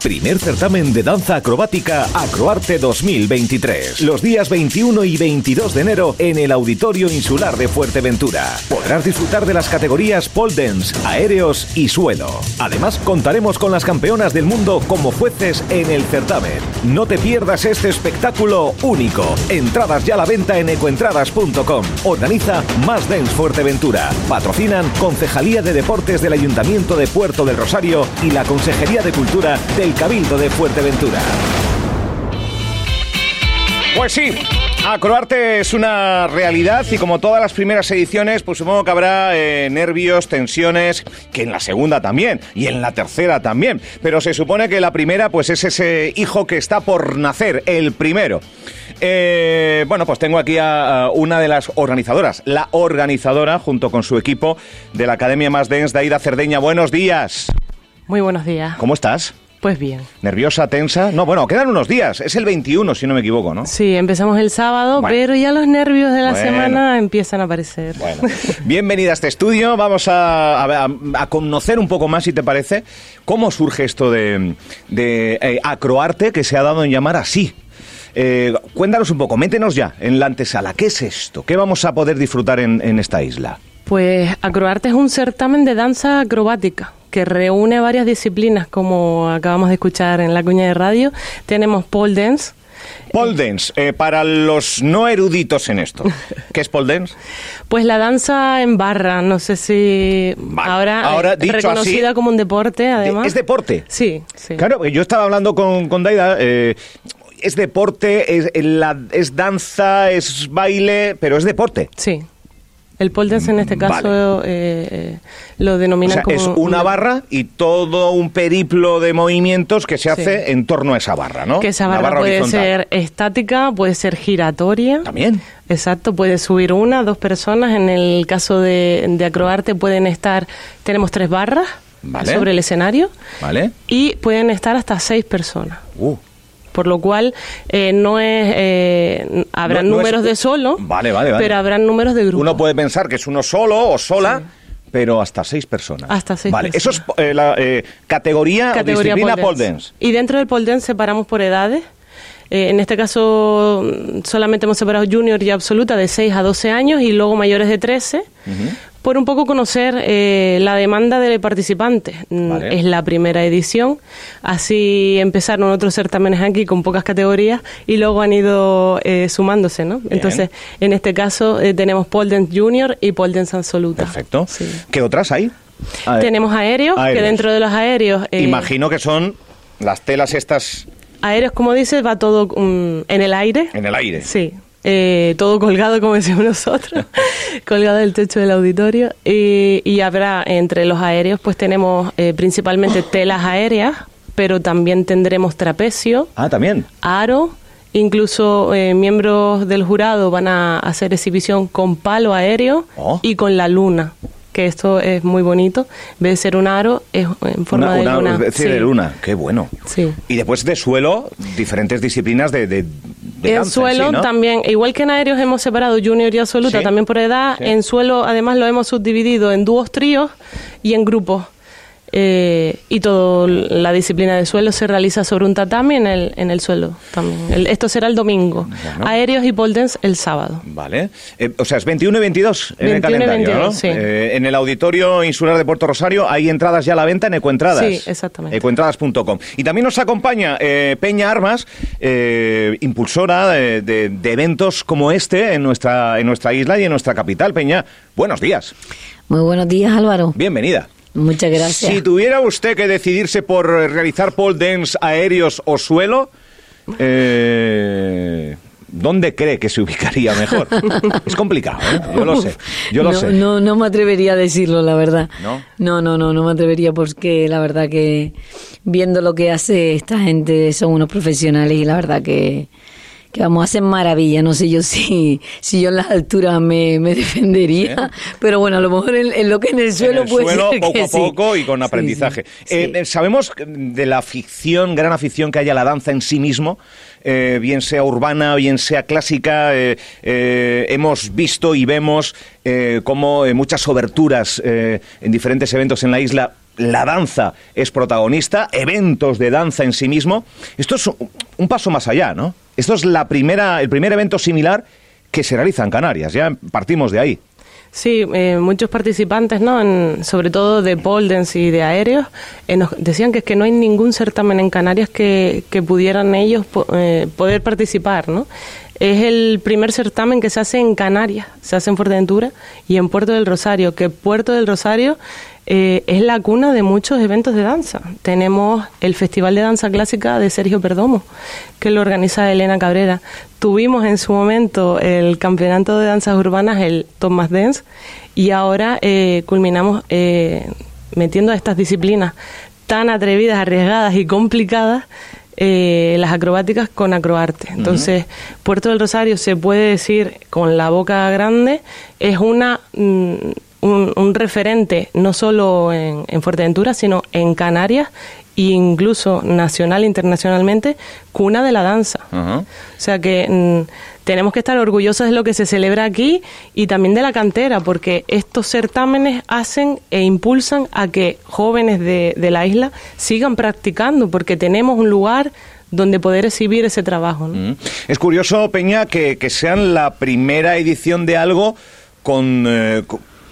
Primer certamen de danza acrobática Acroarte 2023. Los días 21 y 22 de enero en el Auditorio Insular de Fuerteventura. Podrás disfrutar de las categorías pole dance, aéreos y suelo. Además, contaremos con las campeonas del mundo como jueces en el certamen. No te pierdas este espectáculo único. Entradas ya a la venta en ecoentradas.com. Organiza Más Dance Fuerteventura. Patrocinan Concejalía de Deportes del Ayuntamiento de Puerto del Rosario y la Consejería de Cultura del Cabildo de Fuerteventura. Pues sí, Acroarte es una realidad y como todas las primeras ediciones, pues supongo que habrá eh, nervios, tensiones, que en la segunda también y en la tercera también. Pero se supone que la primera, pues es ese hijo que está por nacer, el primero. Eh, bueno, pues tengo aquí a, a una de las organizadoras, la organizadora, junto con su equipo de la Academia Más Dance, Daida Cerdeña. Buenos días. Muy buenos días. ¿Cómo estás? Pues bien. ¿Nerviosa, tensa? No, bueno, quedan unos días. Es el 21, si no me equivoco, ¿no? Sí, empezamos el sábado, Bueno. pero ya los nervios de la Bueno. semana empiezan a aparecer. Bueno, bienvenida a este estudio. Vamos a, a- a conocer un poco más, si te parece, cómo surge esto de, de, eh, acroarte, que se ha dado en llamar así. Eh, cuéntanos un poco, métenos ya en la antesala. ¿Qué es esto? ¿Qué vamos a poder disfrutar en, en esta isla? Pues Acroarte es un certamen de danza acrobática que reúne varias disciplinas, como acabamos de escuchar en la cuña de radio. Tenemos pole dance, Pole dance, eh, para los no eruditos en esto. ¿Qué es pole dance? pues la danza en barra, no sé si Vale. ahora, Ahora, eh, dicho reconocida así, como un deporte, además. ¿Es deporte? Sí, sí. Claro, yo estaba hablando con, con Daida. eh, es deporte, es, la- es danza, es baile, pero es deporte. Sí. El pole dance en este Vale. caso eh, eh, lo O sea, como... es una barra y todo un periplo de movimientos que se Sí. hace en torno a esa barra, ¿no? Que esa barra, puede horizontal. ser estática, puede ser giratoria. También. Exacto, puede subir una, dos personas. En el caso de, de acroarte pueden estar, tenemos tres barras Vale. sobre el escenario ¿Vale? y pueden estar hasta seis personas. Uh, Por lo cual eh, no es, eh, habrán No- no es- números de solo, Vale, vale, vale. pero habrán números de grupo. uno puede pensar que es uno solo o sola, pero hasta seis personas. Hasta seis Vale, eso es personas. eh, la eh, categoría, o categoría disciplina pole pole dance. dance. Y dentro del pole dance separamos por edades. Eh, en este caso solamente hemos separado junior y absoluta de 6 a 12 años y luego mayores de 13 por un poco conocer eh, la demanda de participantes. Mm, Vale. Es la primera edición, así empezaron otros certámenes aquí con pocas categorías y luego han ido eh, sumándose, ¿no? Entonces, en este caso eh, tenemos pole dance junior y pole dance absoluta. Perfecto. Sí. ¿Qué otras hay? A- Tenemos aéreos, que dentro de los aéreos... eh, Imagino que son las telas estas Aéreos, como dices, va todo mm, en el aire. en el aire. Sí, eh, todo colgado, como decimos nosotros, colgado del techo del auditorio. Y, y habrá entre los aéreos, pues tenemos eh, principalmente telas aéreas, pero también tendremos trapecio, Ah, también. aro. Incluso eh, miembros del jurado van a hacer exhibición con palo aéreo Oh. y con la luna, que esto es muy bonito. En vez de ser un aro, es en forma Una- de una- luna. es decir, Sí. de luna. Qué bueno. Sí. Y después de suelo, diferentes disciplinas de, de, de en suelo sí, ¿no? también, igual que en aéreos hemos separado junior y absoluta, Sí. también por edad, Sí. en suelo además lo hemos subdividido en dúos, tríos y en grupos. Eh, y toda la disciplina de suelo se realiza sobre un tatami en el, en el suelo también. El- esto será el domingo. Bueno. Aéreos y pole dance el sábado. Vale. Eh, o sea, es 21 y 22 en el 21 y calendario, 22, ¿no? sí. Eh, en el Auditorio Insular de Puerto Rosario hay entradas ya a la venta en Ecoentradas. Sí, exactamente. Ecoentradas.com. Y también nos acompaña eh, Peña Armas, eh, impulsora de, de- de eventos como este en nuestra, en nuestra isla y en nuestra capital. Peña, buenos días. Muy buenos días, Álvaro. Bienvenida. Muchas gracias. Si tuviera usted que decidirse por eh, realizar pole dance aéreos o suelo, eh, ¿dónde cree que se ubicaría mejor? es complicado, ¿eh? Yo lo sé. Yo lo no, sé. No, no me atrevería a decirlo, la verdad. ¿No? No, no, no, no me atrevería porque la verdad que viendo lo que hace esta gente son unos profesionales y la verdad que, que vamos a hacer maravilla. No sé yo si, si yo en las alturas me, me defendería, pero bueno, a lo mejor en, en lo que en el suelo en el puede suelo, ser poco que a sí. poco y con aprendizaje. sí, Eh, sí. eh, sabemos de la afición, gran afición que hay a la danza en sí mismo, eh, bien sea urbana, bien sea clásica. eh, eh, hemos visto y vemos eh, cómo eh, muchas oberturas eh, en diferentes eventos en la isla la danza es protagonista, eventos de danza en sí mismo. Esto es un paso más allá, ¿no? Esto es la primera, el primer evento similar que se realiza en Canarias. Ya partimos de ahí. Sí, eh, muchos participantes, ¿no? sobre todo de pole dance y de aéreos, eh, nos decían que es que no hay ningún certamen en Canarias que, que pudieran ellos eh, poder participar, ¿no? Es el primer certamen que se hace en Canarias, se hace en Fuerteventura y en Puerto del Rosario, que Puerto del Rosario eh, es la cuna de muchos eventos de danza. Tenemos el Festival de Danza Clásica de Sergio Perdomo, que lo organiza Elena Cabrera. Tuvimos en su momento el Campeonato de Danzas Urbanas, el Thomas Dance, y ahora eh, culminamos eh, metiendo a estas disciplinas tan atrevidas, arriesgadas y complicadas eh, las acrobáticas con acroarte. Entonces, Puerto del Rosario se puede decir con la boca grande, es una mm, un, referente no solo en, en, Fuerteventura, sino en Canarias e incluso nacional e internacionalmente, cuna de la danza. O sea que mm, tenemos que estar orgullosos de lo que se celebra aquí y también de la cantera, porque estos certámenes hacen e impulsan a que jóvenes de, la isla sigan practicando, porque tenemos un lugar donde poder exhibir ese trabajo. Mm. Es curioso, Peña, que, sean la primera edición de algo con, eh,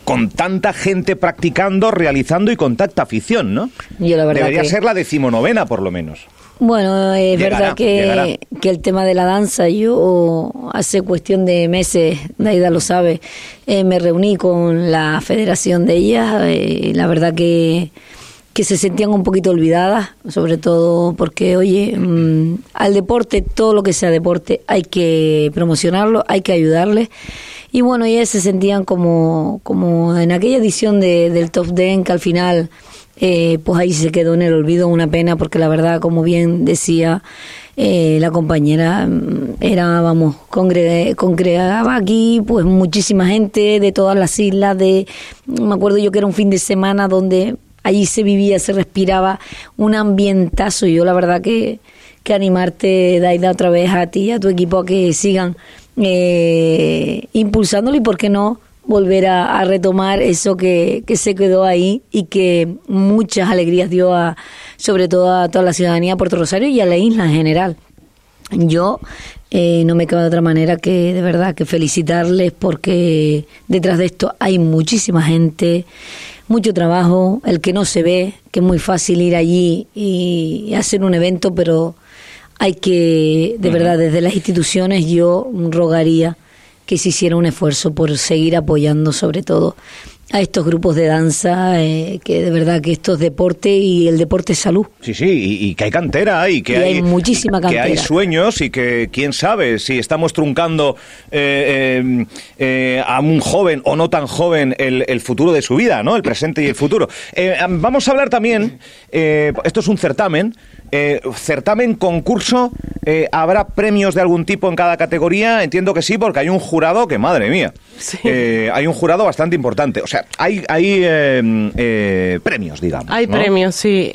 con tanta gente practicando, realizando y con tanta afición, ¿no? Debería ser la decimonovena, por lo menos. Bueno, es verdad que, que, el tema de la danza, yo hace cuestión de meses, Daida lo sabe, eh, me reuní con la federación de ellas, eh, la verdad que, que se sentían un poquito olvidadas, sobre todo porque, oye, mm, al deporte, todo lo que sea deporte, hay que promocionarlo, hay que ayudarles. Y bueno, ellas se sentían como, como en aquella edición de, del Top Den que al final eh, pues ahí se quedó en el olvido, una pena, porque la verdad, como bien decía eh, la compañera, mm, era, vamos, congregaba aquí pues muchísima gente de todas las islas, de, me acuerdo yo que era un fin de semana donde allí se vivía, se respiraba un ambientazo, y yo la verdad que, que animarte, Daida, otra vez a ti y a tu equipo a que sigan eh, impulsándolo y, ¿por qué no?, volver a, retomar eso que, que, se quedó ahí y que muchas alegrías dio a, sobre todo a toda la ciudadanía de Puerto Rosario y a la isla en general. Yo eh, no me queda de otra manera que de verdad que felicitarles porque detrás de esto hay muchísima gente, mucho trabajo, el que no se ve, que es muy fácil ir allí y hacer un evento, pero hay que, de verdad, desde las instituciones yo rogaría que se hiciera un esfuerzo por seguir apoyando sobre todo a estos grupos de danza, eh, que de verdad que esto es deporte y el deporte es salud. Sí, sí, y, que hay cantera y que hay, muchísima cantera. Que hay sueños y que quién sabe si estamos truncando eh, eh, a un joven o no tan joven el, el, futuro de su vida, ¿no? El presente y el futuro. vamos a hablar también, esto es un certamen, eh, certamen, concurso, eh, ¿habrá premios de algún tipo en cada categoría? Entiendo que sí, porque hay un jurado que, madre mía, eh, hay un jurado bastante importante. O sea, hay, hay premios, digamos. Hay premios, sí.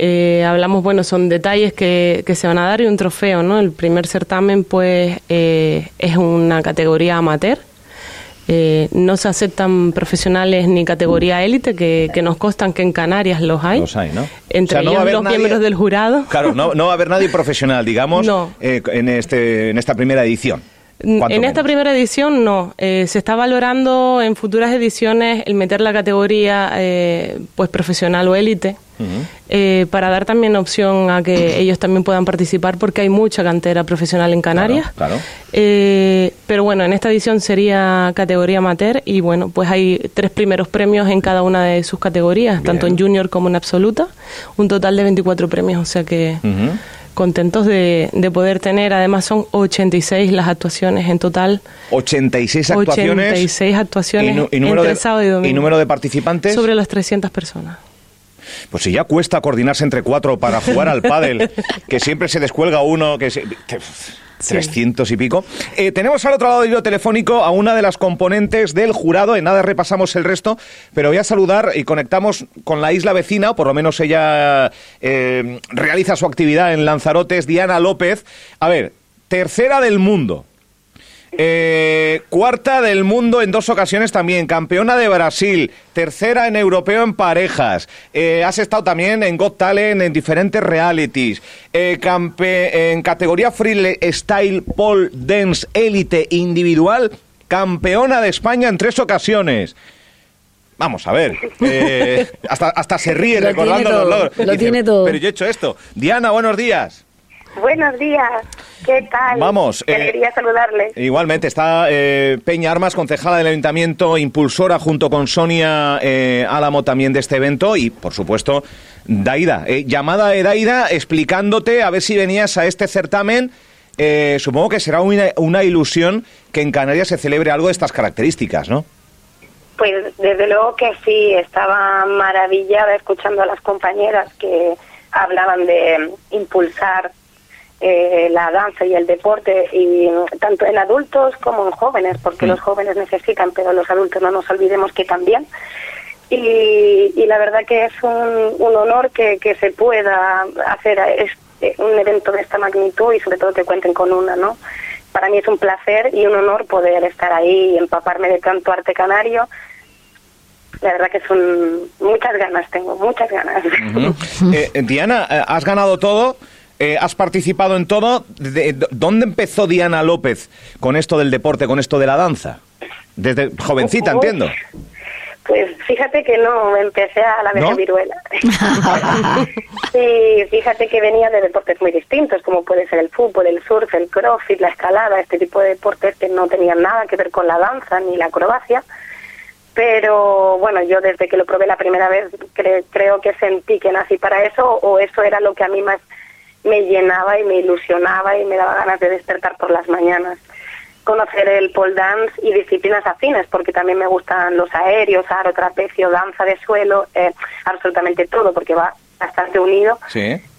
hablamos, bueno, son detalles que, que, se van a dar y un trofeo, ¿no? El primer certamen, pues, es una categoría amateur eh, no se aceptan profesionales ni categoría élite, que, nos constan que en Canarias los hay. Los hay, ¿no? Entre ellos los miembros del jurado. Claro, no, no va a haber nadie profesional, digamos, eh, en, este, en esta primera edición. En esta primera edición no. Eh, se está valorando en futuras ediciones el meter la categoría eh, pues profesional o élite eh, para dar también opción a que ellos también puedan participar porque hay mucha cantera profesional en Canarias. Claro, pero bueno, en esta edición sería categoría amateur y bueno, pues hay tres primeros premios en cada una de sus categorías, tanto en junior como en absoluta. Un total de 24 premios, o sea que contentos de, de, poder tener. Además, son 86 las actuaciones en total. 86 actuaciones. 86 actuaciones y, número entre de, sábado y domingo. ¿Y número de participantes? Sobre las 300 personas. Pues si ya cuesta coordinarse entre cuatro para jugar al pádel, que siempre se descuelga uno, que, se, 300 y pico. Eh, tenemos al otro lado del telefónico a una de las componentes del jurado. En nada repasamos el resto, pero voy a saludar y conectamos con la isla vecina, o por lo menos ella eh, realiza su actividad en Lanzarote, es Diana López. A ver, tercera del mundo. Eh, cuarta del mundo en dos ocasiones también, campeona de Brasil, tercera en europeo en parejas. Eh, has estado también en Got Talent, en diferentes realities. Eh, en categoría freestyle pole dance élite individual, campeona de España en tres ocasiones. Vamos a ver, hasta, hasta se ríe recordando los logros. Lo tiene todo. Pero yo he hecho esto. Diana, buenos días. Buenos días, ¿qué tal? Vamos. Eh, quería saludarle. Igualmente, está eh, Peña Armas, concejala del Ayuntamiento, impulsora junto con Sonia eh, Álamo también de este evento y, por supuesto, Daida. llamada de Daida explicándote a ver si venías a este certamen. supongo que será una, una ilusión que en Canarias se celebre algo de estas características, ¿no? Pues desde luego que sí, estaba maravillada escuchando a las compañeras que hablaban de impulsar eh, la danza y el deporte, y tanto en adultos como en jóvenes, porque los jóvenes necesitan, pero los adultos no nos olvidemos que también. Y, y la verdad que es un, un honor que, que se pueda hacer este, un evento de esta magnitud y sobre todo que cuenten con una, ¿no? Para mí es un placer y un honor poder estar ahí y empaparme de tanto arte canario la verdad que son muchas ganas, tengo muchas ganas. Eh, Diana, eh, has ganado todo, eh, has participado en todo. De, ¿Dónde empezó Diana López con esto del deporte, con esto de la danza? Desde jovencita, entiendo. Pues fíjate que no, empecé a la vez viruela. sí, fíjate que venía de deportes muy distintos, como puede ser el fútbol, el surf, el crossfit, la escalada, este tipo de deportes que no tenían nada que ver con la danza ni la acrobacia. Pero bueno, yo desde que lo probé la primera vez creo que sentí que nací para eso o eso era lo que a mí más me llenaba y me ilusionaba y me daba ganas de despertar por las mañanas. Conocer el pole dance y disciplinas afines, porque también me gustan los aéreos, aro, trapecio, danza de suelo, eh, absolutamente todo, porque va bastante unido.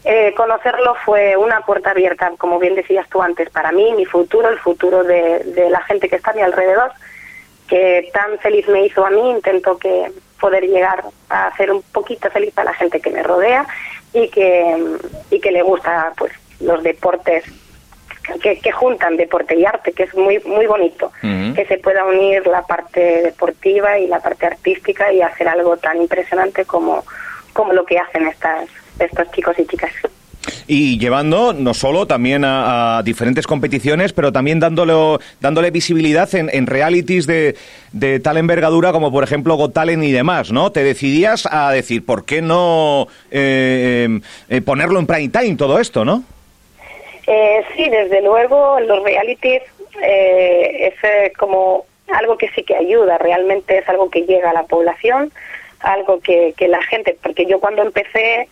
Eh, conocerlo fue una puerta abierta, como bien decías tú antes, para mí, mi futuro, el futuro de, de la gente que está a mi alrededor, que tan feliz me hizo a mí, intento que poder llegar a hacer un poquito feliz a la gente que me rodea y que, y que le gusta pues los deportes que, que, juntan deporte y arte, que es muy muy bonito, que se pueda unir la parte deportiva y la parte artística y hacer algo tan impresionante como, como lo que hacen estas, estos chicos y chicas y llevando no solo también a, diferentes competiciones, pero también dándole, dándole visibilidad en, realities de, de, tal envergadura como por ejemplo Got Talent y demás, ¿no? Te decidías a decir, ¿por qué no eh, eh, ponerlo en prime time todo esto, no? Eh, sí, desde luego los realities es como algo que sí que ayuda, realmente es algo que llega a la población, algo que, que la gente, porque yo cuando empecé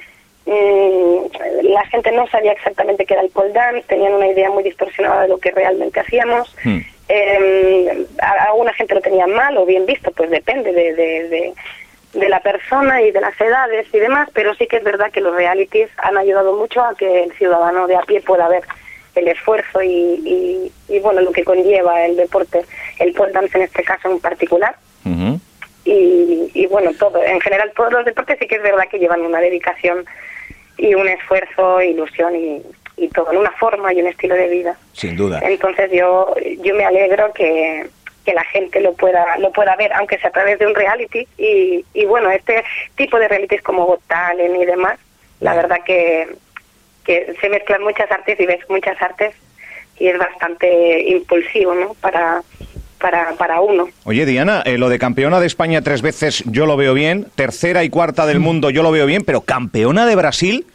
la gente no sabía exactamente qué era el pole dance, tenían una idea muy distorsionada de lo que realmente hacíamos. Hmm. Eh, alguna gente lo tenía mal o bien visto, pues depende de, de, de, la persona y de las edades y demás, pero sí que es verdad que los realities han ayudado mucho a que el ciudadano de a pie pueda ver el esfuerzo y, y, bueno, lo que conlleva el deporte, el pole dance en este caso en particular. y, y bueno, todo, en general todos los deportes sí que es verdad que llevan una dedicación y un esfuerzo, ilusión y, y todo, en una forma y un estilo de vida. Sin duda. Entonces yo, yo me alegro que, que la gente lo pueda lo pueda ver, aunque sea a través de un reality. Y, y bueno, este tipo de realities como Got Talent y demás, la verdad que, que se mezclan muchas artes y ves muchas artes y es bastante impulsivo, ¿no? Para, para, para uno. Oye, Diana, eh, lo de campeona de España tres veces yo lo veo bien, tercera y cuarta del mundo yo lo veo bien, pero campeona de Brasil,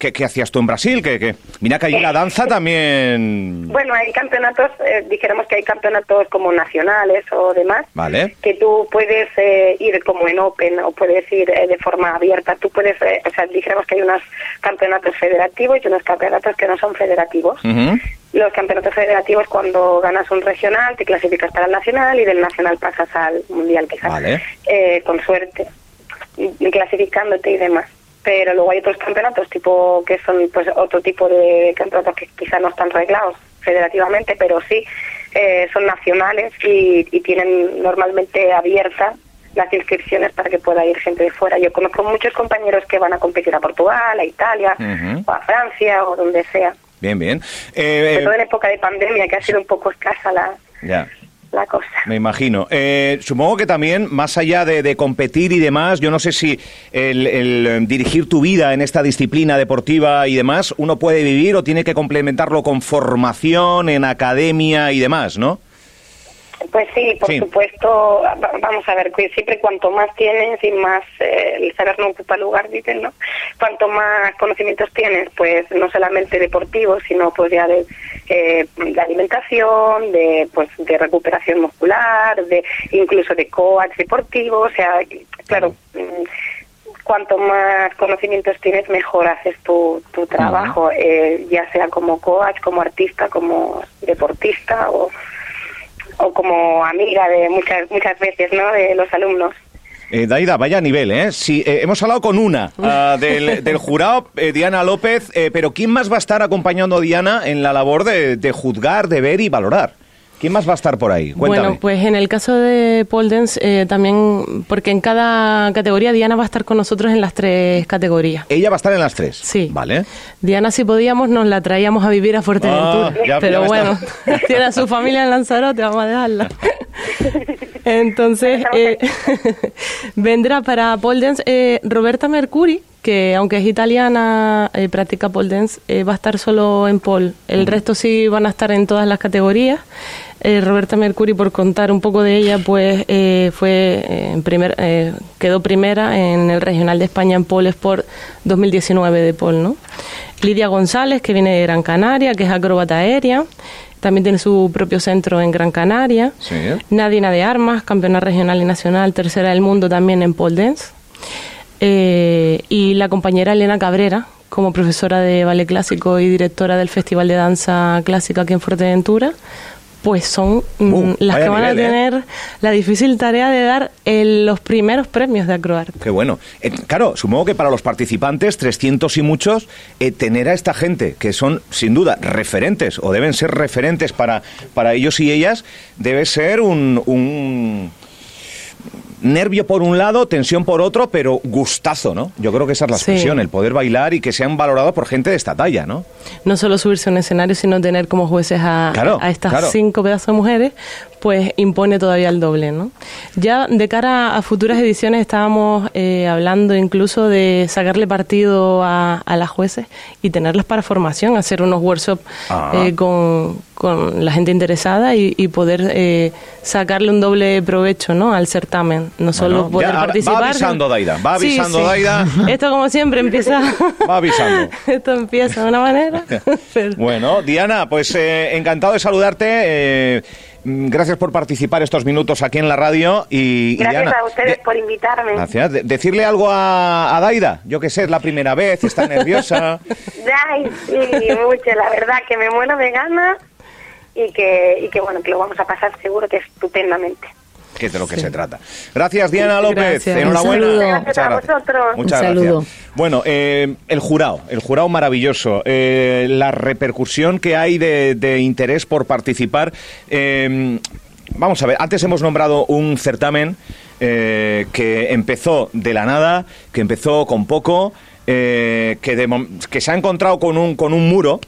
¿Qué, hacías tú en Brasil? Que, mira que allí la danza también... Bueno, hay campeonatos, eh, dijéramos que hay campeonatos como nacionales o demás, vale. que tú puedes eh, ir como en Open o puedes ir de forma abierta. Tú puedes, o sea, dijéramos que hay unos campeonatos federativos y unos campeonatos que no son federativos. Los campeonatos federativos, cuando ganas un regional, te clasificas para el nacional y del nacional pasas al mundial, quizás, eh, con suerte, clasificándote y demás. Pero luego hay otros campeonatos, tipo que son pues otro tipo de campeonatos que quizás no están reglados federativamente, pero sí eh, son nacionales y, y tienen normalmente abierta las inscripciones para que pueda ir gente de fuera. Yo conozco muchos compañeros que van a competir a Portugal, a Italia, o a Francia o donde sea. Bien, bien. Eh, Sobre todo en época de pandemia, que ha sido un poco escasa la, Ya. la cosa. Me imagino. Eh, supongo que también, más allá de, de competir y demás, yo no sé si el, el, eh, dirigir tu vida en esta disciplina deportiva y demás, uno puede vivir o tiene que complementarlo con formación en academia y demás, ¿no? Pues sí, por Sí. supuesto, va- vamos a ver, siempre cuanto más tienes y más eh, el saber no ocupa lugar, dicen, ¿no? Cuanto más conocimientos tienes, pues no solamente deportivos, sino pues ya de, eh, de alimentación, de pues de recuperación muscular, de incluso de coach deportivo, o sea, claro, mm, cuanto más conocimientos tienes, mejor haces tu, tu trabajo, eh, ya sea como coach, como artista, como deportista o o como amiga de muchas muchas veces, ¿no? De los alumnos. Eh, Daida, vaya nivel, ¿eh? Sí, eh, hemos hablado con una ah, del, del jurado, eh, Diana López, eh, pero ¿quién más va a estar acompañando a Diana en la labor de, de juzgar, de ver y valorar? ¿Quién más va a estar por ahí? Cuéntame. Bueno, pues en el caso de pole dance, eh, también, porque en cada categoría Diana va a estar con nosotros en las tres categorías. Ella va a estar en las tres. Sí. Vale. Diana, si podíamos, nos la traíamos a vivir a Fuerteventura. Ah, ya- pero bueno, está- tiene a su familia en Lanzarote, vamos a dejarla. Entonces, eh, vendrá para pole dance eh, Roberta Mercuri, que aunque es italiana, eh, practica pole dance, eh, va a estar solo en pole. El resto sí van a estar en todas las categorías. Eh, Roberta Mercuri, por contar un poco de ella, pues eh, fue eh, en primer, quedó primera en el regional de España en pole Sport 2019 de pole, ¿no? Lidia González, que viene de Gran Canaria, que es acróbata aérea, también tiene su propio centro en Gran Canaria. Sí. Nadina de Armas, campeona regional y nacional, tercera del mundo también en pole dance. Eh, y la compañera Elena Cabrera, como profesora de ballet clásico y directora del Festival de Danza Clásica aquí en Fuerteventura, pues son mm, Uh, las que van nivel, ¿eh? a tener la difícil tarea de dar el- los primeros premios de acroarte. Qué bueno. Eh, claro, supongo que para los participantes, 300 y muchos, eh, tener a esta gente, que son sin duda referentes, o deben ser referentes para, para ellos y ellas, debe ser un, un nervio por un lado, tensión por otro, pero gustazo, ¿no? Yo creo que esa es la Sí. expresión, el poder bailar y que sean valorados por gente de esta talla, ¿no? no solo subirse a un escenario, sino tener como jueces a, Claro, a estas claro. cinco pedazos de mujeres, pues impone todavía el doble, ¿no? Ya de cara a futuras ediciones estábamos eh, hablando incluso de sacarle partido a, a las jueces y tenerlas para formación, hacer unos workshops Ah. eh, con, con la gente interesada y, y poder eh, sacarle un doble provecho, ¿no? Al certamen, no solo Bueno, poder ya, va participar. avisando, Daida, va Sí, avisando, sí. Daida. Esto como siempre empieza... Va avisando. Esto empieza de una manera. pero- Bueno, Diana, pues eh, encantado de saludarte. Mm, gracias por participar estos minutos aquí en la radio. Y, y Gracias Diana, a ustedes de- por invitarme. Gracias. De- decirle algo a, a Daida. Yo que sé, es la primera vez, está nerviosa. Ay, sí, mucho, la verdad que me muero de ganas y que, y que bueno, que lo vamos a pasar seguro que estupendamente. Que es de lo que se trata. Gracias, Diana López. Gracias. Enhorabuena. Un saludo. Muchas Gracias a gracias. vosotros. Muchas Un gracias. saludo. Bueno, eh, el jurado, el jurado maravilloso, eh, la repercusión que hay de, de interés por participar. eh, vamos a ver, antes hemos nombrado un certamen eh, que empezó de la nada, que empezó con poco, eh, que, de que se ha encontrado con un, con un muro.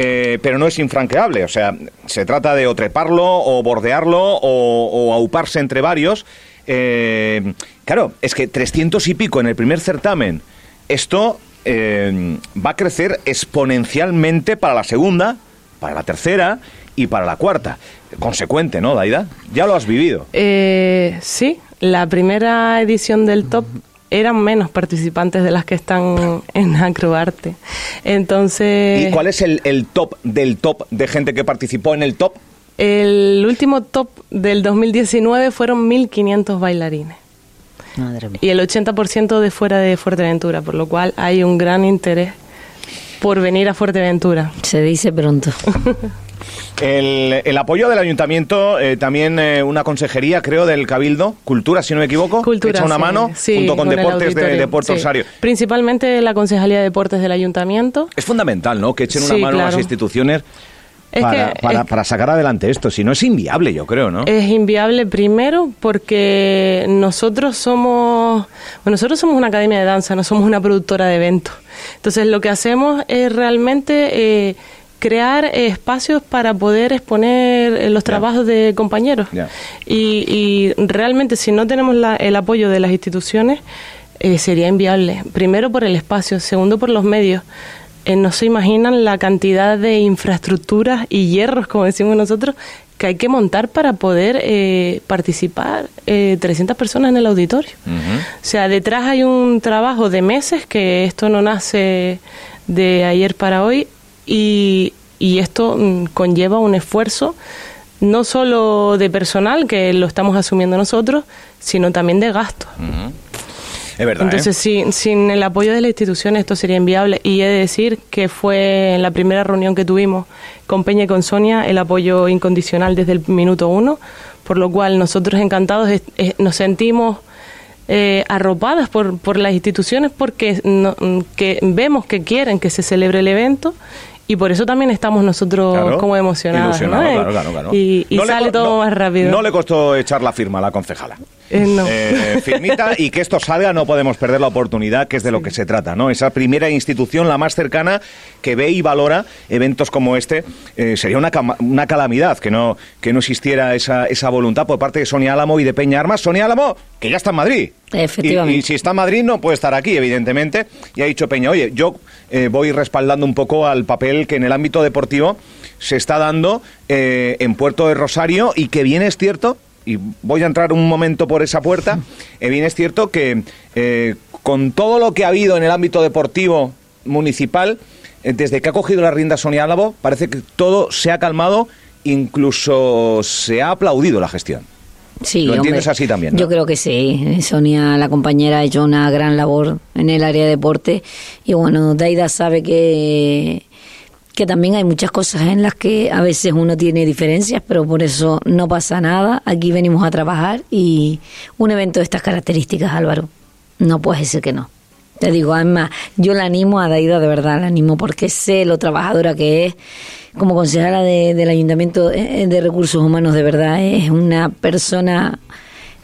Eh, pero no es infranqueable, o sea, se trata de o treparlo o bordearlo o, o auparse entre varios. Eh, claro, es que 300 y pico en el primer certamen, esto eh, va a crecer exponencialmente para la segunda, para la tercera y para la cuarta. Consecuente, ¿no, Daida? Ya lo has vivido. Eh, sí, la primera edición del top eran menos participantes de las que están en Acroarte. Entonces, ¿Y cuál es el, el top del top de gente que participó en el top? el último top del 2019 fueron 1.500 bailarines Madre mía. y el 80% de fuera de Fuerteventura, por lo cual hay un gran interés por venir a Fuerteventura. Se dice pronto. El, el apoyo del ayuntamiento, eh, también eh, una consejería, creo, del Cabildo, Cultura, si no me equivoco, que Cultura, echa una sí, mano sí, junto con, Deportes de, de Puerto sí. Rosario. Principalmente la Concejalía de Deportes del Ayuntamiento. Es fundamental, ¿no? Que echen una Sí, mano a las claro. instituciones Es para, que- para, es- para sacar adelante esto. Si no, es inviable, yo creo, ¿no? Es inviable primero porque nosotros somos, bueno, nosotros somos una academia de danza, no somos una productora de eventos. Entonces lo que hacemos es realmente eh, crear espacios para poder exponer eh, los trabajos de compañeros. Y, y realmente si no tenemos la- el apoyo de las instituciones, eh, sería inviable. Primero por el espacio, segundo por los medios. Eh, no se imaginan la cantidad de infraestructuras y hierros, como decimos nosotros, que hay que montar para poder eh, participar eh, 300 personas en el auditorio. O sea, detrás hay un trabajo de meses que esto no nace de ayer para hoy y, y esto mm, conlleva un esfuerzo no solo de personal, que lo estamos asumiendo nosotros, sino también de gastos. Es verdad. Entonces, ¿eh? sin, sin el apoyo de la institución esto sería inviable. Y he de decir que fue en la primera reunión que tuvimos con Peña y con Sonia el apoyo incondicional desde el minuto uno, por lo cual nosotros encantados es- es- nos sentimos eh, arropadas por, por las instituciones porque no- que vemos que quieren que se celebre el evento y por eso también estamos nosotros Claro, como emocionados. ¿no? Eh, claro, claro, claro. Y, y No le sale todo no- más rápido. No le costó echar la firma a la concejala. Eh, no. Eh, firmita y que esto salga, no podemos perder la oportunidad, que es de lo que se trata, ¿no? Esa primera institución, la más cercana, que ve y valora eventos como este, eh, sería una, cama- una calamidad que no, que no existiera esa, esa voluntad por parte de Sonia Álamo y de Peña Armas. Sonia Álamo, que ya está en Madrid. Efectivamente. Y, y si está en Madrid no puede estar aquí, evidentemente. Y ha dicho Peña, oye, yo eh, voy respaldando un poco al papel que en el ámbito deportivo se está dando eh, en Puerto de Rosario y que bien es cierto, y voy a entrar un momento por esa puerta, eh, bien es cierto que eh, con todo lo que ha habido en el ámbito deportivo municipal, eh, desde que ha cogido la rienda Sonia Álavo, parece que todo se ha calmado, incluso se ha aplaudido la gestión. Sí, Lo entiendes hombre, así también, ¿no? Yo creo que sí. Sonia, la compañera, ha hecho una gran labor en el área de deporte. Y bueno, Daida sabe que, que también hay muchas cosas en las que a veces uno tiene diferencias, pero por eso no pasa nada. Aquí venimos a trabajar y un evento de estas características, Álvaro, no puedes decir que no. Te digo, además, yo la animo a Daida, de verdad, la animo porque sé lo trabajadora que es. Como concejala de- del Ayuntamiento eh, de Recursos Humanos, de verdad, es una persona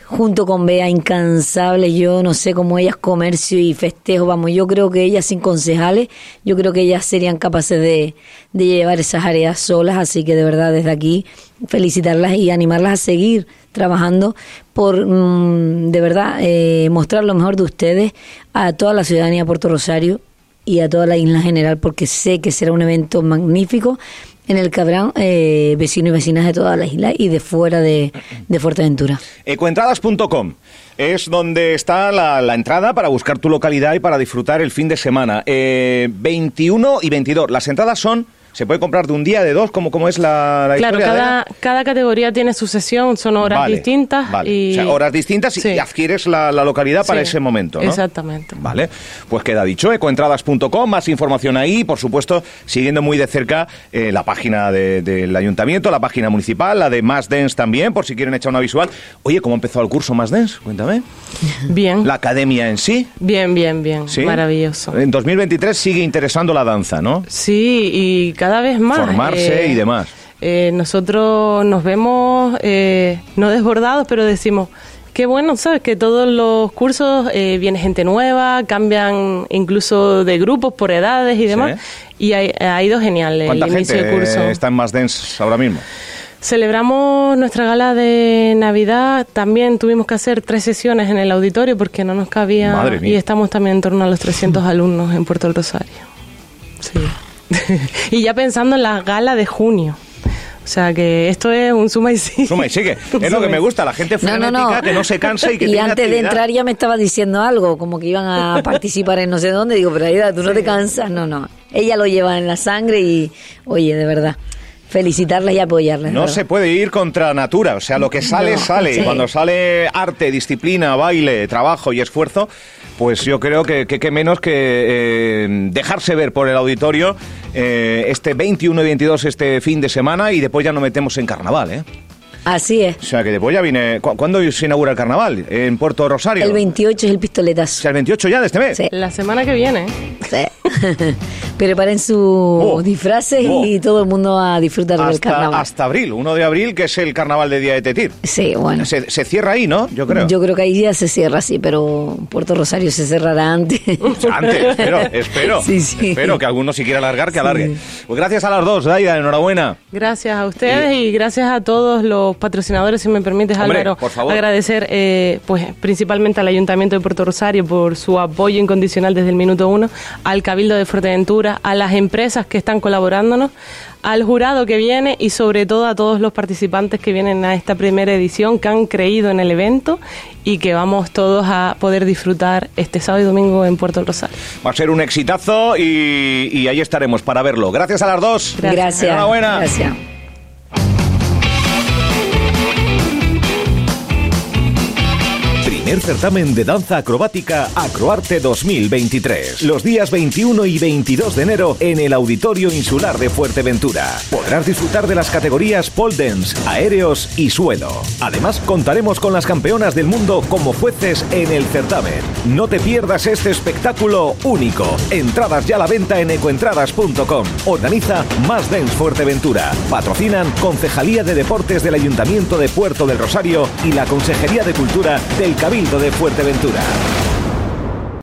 junto con Bea incansable. Yo no sé cómo ellas comercio y festejo, vamos, yo creo que ellas sin concejales, yo creo que ellas serían capaces de, de llevar esas áreas solas, así que de verdad desde aquí felicitarlas y animarlas a seguir trabajando por mm, de verdad eh, mostrar lo mejor de ustedes a toda la ciudadanía de Puerto Rosario y a toda la isla en general, porque sé que será un evento magnífico en el que habrán eh, vecinos y vecinas de toda la isla y de fuera de, de Fuerteventura. Ecoentradas.com es donde está la, la entrada para buscar tu localidad y para disfrutar el fin de semana. Eh, 21 y 22. Las entradas son, se puede comprar de un día, de dos, como, es la, la Claro, historia. cada, Adela? cada categoría tiene su sesión, son horas Vale, distintas. Vale. Y... O sea, horas distintas y- Sí. y adquieres la, la localidad para ese momento, ¿no? Exactamente. Vale, pues queda dicho, ecoentradas.com, más información ahí, por supuesto, siguiendo muy de cerca eh, la página de- del ayuntamiento, la página municipal, la de Más Dance también, por si quieren echar una visual. Oye, ¿cómo empezó el curso Más Dance? Cuéntame. Bien, La academia en sí. bien, bien, bien. ¿sí? Maravilloso. En 2023 sigue interesando la danza, ¿no? Sí, y cada vez más. Formarse eh, y demás. eh, nosotros nos vemos, eh, no desbordados, pero decimos, qué bueno, ¿sabes? Que todos los cursos viene gente nueva, cambian incluso de grupos por edades y demás. Y ha, ha ido genial el ¿Cuánta inicio gente del curso. está en Más Dance ahora mismo? Celebramos nuestra gala de Navidad. También tuvimos que hacer tres sesiones en el auditorio porque no nos cabía. Madre mía. Y estamos también en torno a los 300 alumnos en Puerto del Rosario. Sí. y ya pensando en la gala de junio. O sea que esto es un suma y sigue. Suma y sigue. Es lo que y me gusta, la gente No, frenética no, no. que no se cansa y que tiene antes de entrar ya me estaba diciendo algo, como que iban a participar en no sé dónde. Digo, pero Aida, tú no te cansas. No, no. Ella lo lleva en la sangre y, oye, de verdad, felicitarlas y apoyarlas. de No verdad. se puede ir contra natura, o sea, lo que sale, No, sale. Y sí. cuando sale arte, disciplina, baile, trabajo y esfuerzo, pues yo creo que que, que menos que eh, dejarse ver por el auditorio eh, este 21 y 22 este fin de semana y después ya nos metemos en carnaval, ¿eh? Así es. O sea, que después ya viene... ¿cu- ¿Cuándo se inaugura el carnaval? ¿En Puerto Rosario? El 28 es el O pistoletazo. sea, el 28 ya de este mes. Sí. La semana que viene. Sí. preparen sus Oh. disfraces Oh. y todo el mundo a disfrutar del carnaval. hasta abril, 1 de abril, que es el carnaval de Día de Tetir. Sí, bueno. Se, se cierra ahí, ¿no? Yo creo. Yo creo que ahí ya se cierra, sí, pero Puerto Rosario se cerrará antes. Antes, espero, espero. Sí, sí. Espero que alguno si quiera alargar, que Sí. alargue. Pues gracias a las dos, Daida, enhorabuena. Gracias a ustedes y gracias a todos los patrocinadores, si me permites, Hombre, Álvaro. por favor. Agradecer eh, pues principalmente al Ayuntamiento de Puerto Rosario por su apoyo incondicional desde el minuto uno, al Cabildo de Fuerteventura, a las empresas que están colaborándonos, al jurado que viene y sobre todo a todos los participantes que vienen a esta primera edición, que han creído en el evento y que vamos todos a poder disfrutar este sábado y domingo en Puerto Rosario. Va a ser un exitazo y, y ahí estaremos para verlo. Gracias a las dos. Gracias. Enhorabuena. Gracias. Certamen de danza acrobática Acroarte 2023. Los días 21 y 22 de enero en el Auditorio Insular de Fuerteventura. Podrás disfrutar de las categorías pole dance, aéreos y suelo. Además, contaremos con las campeonas del mundo como jueces en el certamen. No te pierdas este espectáculo único. Entradas ya a la venta en ecoentradas.com. Organiza Más Dance Fuerteventura. Patrocinan Concejalía de Deportes del Ayuntamiento de Puerto del Rosario y la Consejería de Cultura del Cabildo de Fuerteventura.